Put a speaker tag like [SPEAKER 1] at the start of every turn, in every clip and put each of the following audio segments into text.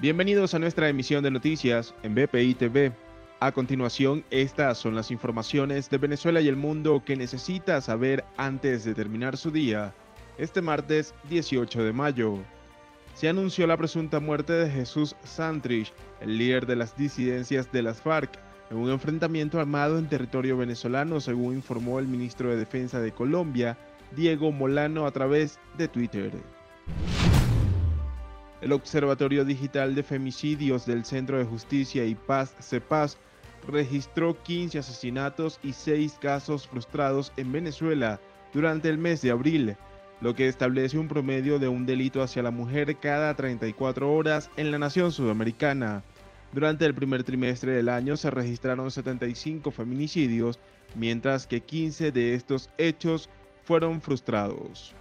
[SPEAKER 1] Bienvenidos a nuestra emisión de noticias en BPI TV. A continuación, estas son las informaciones de Venezuela y el mundo que necesita saber antes de terminar su día, este martes 18 de mayo. Se anunció la presunta muerte de Jesús Santrich, el líder de las disidencias de las FARC, en un enfrentamiento armado en territorio venezolano, según informó el ministro de Defensa de Colombia, Diego Molano, a través de Twitter. El Observatorio Digital de Femicidios del Centro de Justicia y Paz CEPAS registró 15 asesinatos y 6 casos frustrados en Venezuela durante el mes de abril, lo que establece un promedio de un delito hacia la mujer cada 34 horas en la nación sudamericana. Durante el primer trimestre del año se registraron 75 feminicidios, mientras que 15 de estos hechos fueron frustrados.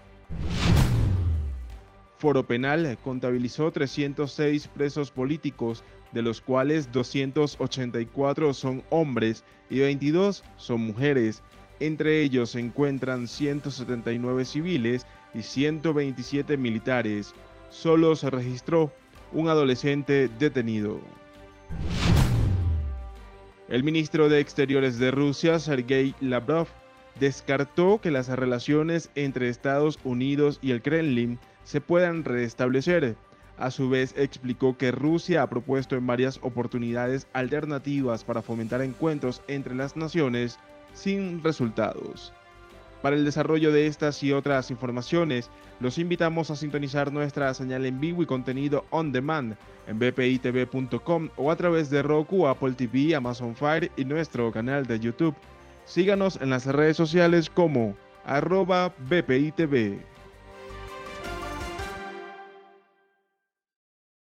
[SPEAKER 1] Foro Penal contabilizó 306 presos políticos, de los cuales 284 son hombres y 22 son mujeres. Entre ellos se encuentran 179 civiles y 127 militares. Solo se registró un adolescente detenido. El ministro de Exteriores de Rusia, Sergei Lavrov, descartó que las relaciones entre Estados Unidos y el Kremlin se puedan restablecer. A su vez explicó que Rusia ha propuesto en varias oportunidades alternativas para fomentar encuentros entre las naciones sin resultados. Para el desarrollo de estas y otras informaciones, los invitamos a sintonizar nuestra señal en vivo y contenido on demand en bpitv.com o a través de Roku, Apple TV, Amazon Fire y nuestro canal de YouTube. Síganos en las redes sociales como arroba bpitv.